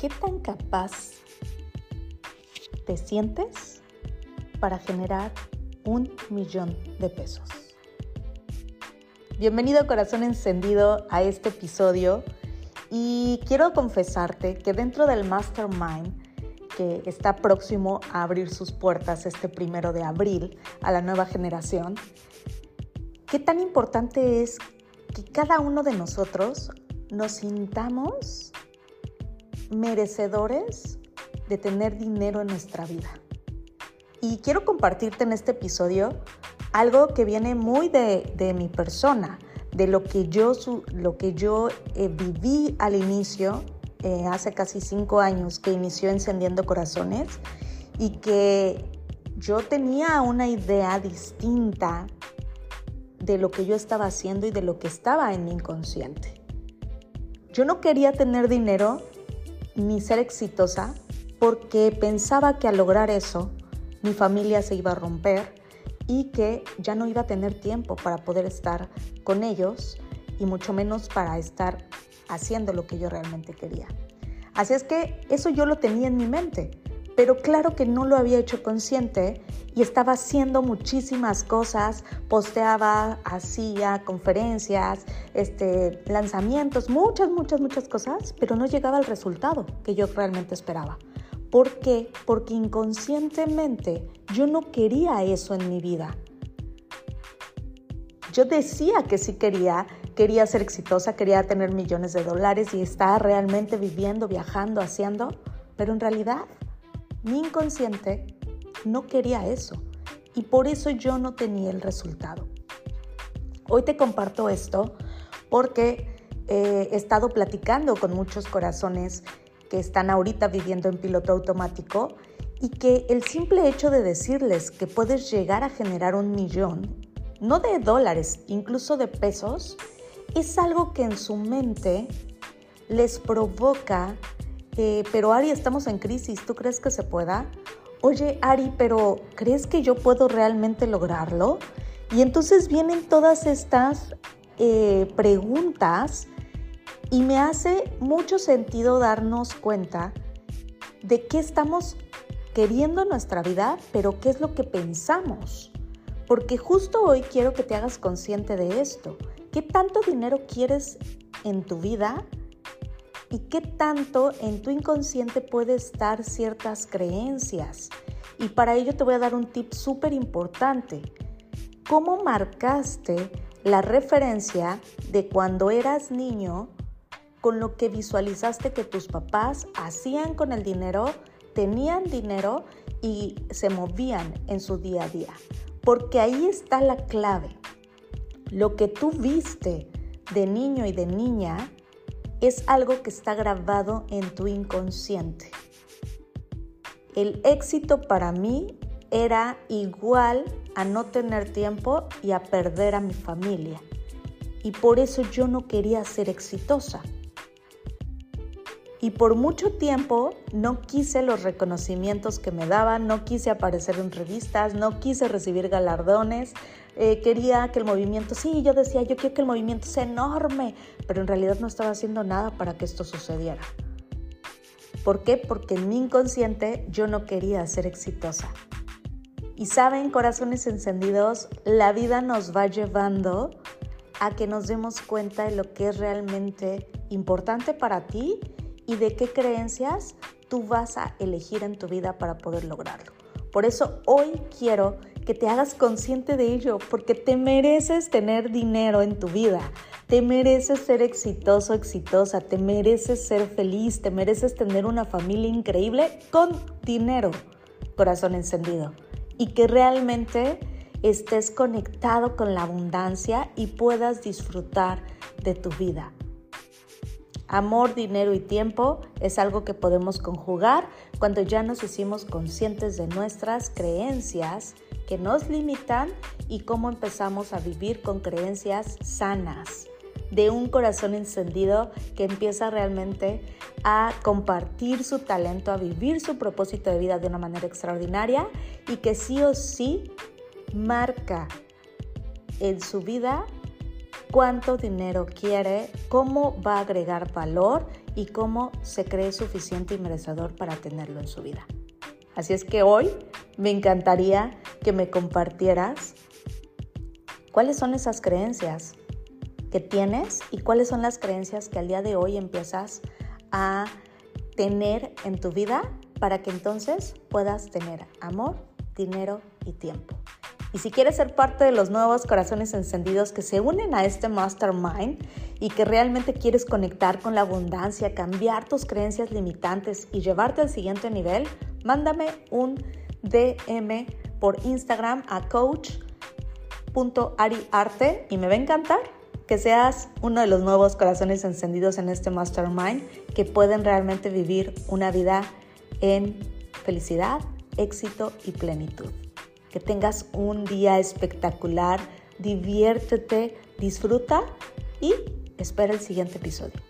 ¿Qué tan capaz te sientes para generar un millón de pesos? Bienvenido corazón encendido a este episodio y quiero confesarte que dentro del Mastermind que está próximo a abrir sus puertas este primero de abril a la nueva generación, qué tan importante es que cada uno de nosotros nos sintamos merecedores de tener dinero en nuestra vida. Y quiero compartirte en este episodio algo que viene muy de, mi persona, de lo que yo, lo que yo eh, viví al inicio, eh, hace casi cinco años que inició Encendiendo Corazones, y que yo tenía una idea distinta de lo que yo estaba haciendo y de lo que estaba en mi inconsciente. Yo no quería tener dinero ni ser exitosa porque pensaba que al lograr eso mi familia se iba a romper y que ya no iba a tener tiempo para poder estar con ellos y mucho menos para estar haciendo lo que yo realmente quería. Así es que eso yo lo tenía en mi mente, pero claro que no lo había hecho consciente y estaba haciendo muchísimas cosas, posteaba, hacía conferencias, este, lanzamientos, muchas, muchas, muchas cosas, pero no llegaba al resultado que yo realmente esperaba. ¿Por qué? Porque inconscientemente yo no quería eso en mi vida. Yo decía que sí quería, quería ser exitosa, quería tener millones de dólares y estar realmente viviendo, viajando, haciendo, pero en realidad mi inconsciente no quería eso y por eso yo no tenía el resultado. Hoy te comparto esto porque eh, he estado platicando con muchos corazones que están ahorita viviendo en piloto automático y que el simple hecho de decirles que puedes llegar a generar un millón, no de dólares, incluso de pesos, es algo que en su mente les provoca, eh, pero Ari, estamos en crisis, ¿tú crees que se pueda? oye Ari, pero ¿crees que yo puedo realmente lograrlo? Y entonces vienen todas estas eh, preguntas y me hace mucho sentido darnos cuenta de qué estamos queriendo en nuestra vida, pero qué es lo que pensamos. Porque justo hoy quiero que te hagas consciente de esto. ¿Qué tanto dinero quieres en tu vida? Y qué tanto en tu inconsciente puede estar ciertas creencias. Y para ello te voy a dar un tip súper importante. ¿Cómo marcaste la referencia de cuando eras niño con lo que visualizaste que tus papás hacían con el dinero, tenían dinero y se movían en su día a día? Porque ahí está la clave. Lo que tú viste de niño y de niña es algo que está grabado en tu inconsciente. El éxito para mí era igual a no tener tiempo y a perder a mi familia. Y por eso yo no quería ser exitosa. Y por mucho tiempo no quise los reconocimientos que me daban, no quise aparecer en revistas, no quise recibir galardones, eh, quería que el movimiento, sí, yo decía, yo quiero que el movimiento sea enorme, pero en realidad no estaba haciendo nada para que esto sucediera. ¿Por qué? Porque en mi inconsciente yo no quería ser exitosa. Y saben, corazones encendidos, la vida nos va llevando a que nos demos cuenta de lo que es realmente importante para ti y de qué creencias tú vas a elegir en tu vida para poder lograrlo. Por eso hoy quiero que te hagas consciente de ello, porque te mereces tener dinero en tu vida, te mereces ser exitoso, exitosa, te mereces ser feliz, te mereces tener una familia increíble con dinero, corazón encendido, y que realmente estés conectado con la abundancia y puedas disfrutar de tu vida. Amor, dinero y tiempo es algo que podemos conjugar cuando ya nos hicimos conscientes de nuestras creencias que nos limitan y cómo empezamos a vivir con creencias sanas, de un corazón encendido que empieza realmente a compartir su talento, a vivir su propósito de vida de una manera extraordinaria y que sí o sí marca en su vida cuánto dinero quiere, cómo va a agregar valor y cómo se cree suficiente y merecedor para tenerlo en su vida. Así es que hoy me encantaría que me compartieras cuáles son esas creencias que tienes y cuáles son las creencias que al día de hoy empiezas a tener en tu vida para que entonces puedas tener amor, dinero y tiempo. Y si quieres ser parte de los nuevos corazones encendidos que se unen a este mastermind y que realmente quieres conectar con la abundancia, cambiar tus creencias limitantes y llevarte al siguiente nivel, mándame un DM por Instagram a coach.ariarte y me va a encantar que seas uno de los nuevos corazones encendidos en este mastermind que pueden realmente vivir una vida en felicidad, éxito y plenitud. Que tengas un día espectacular, diviértete, disfruta y espera el siguiente episodio.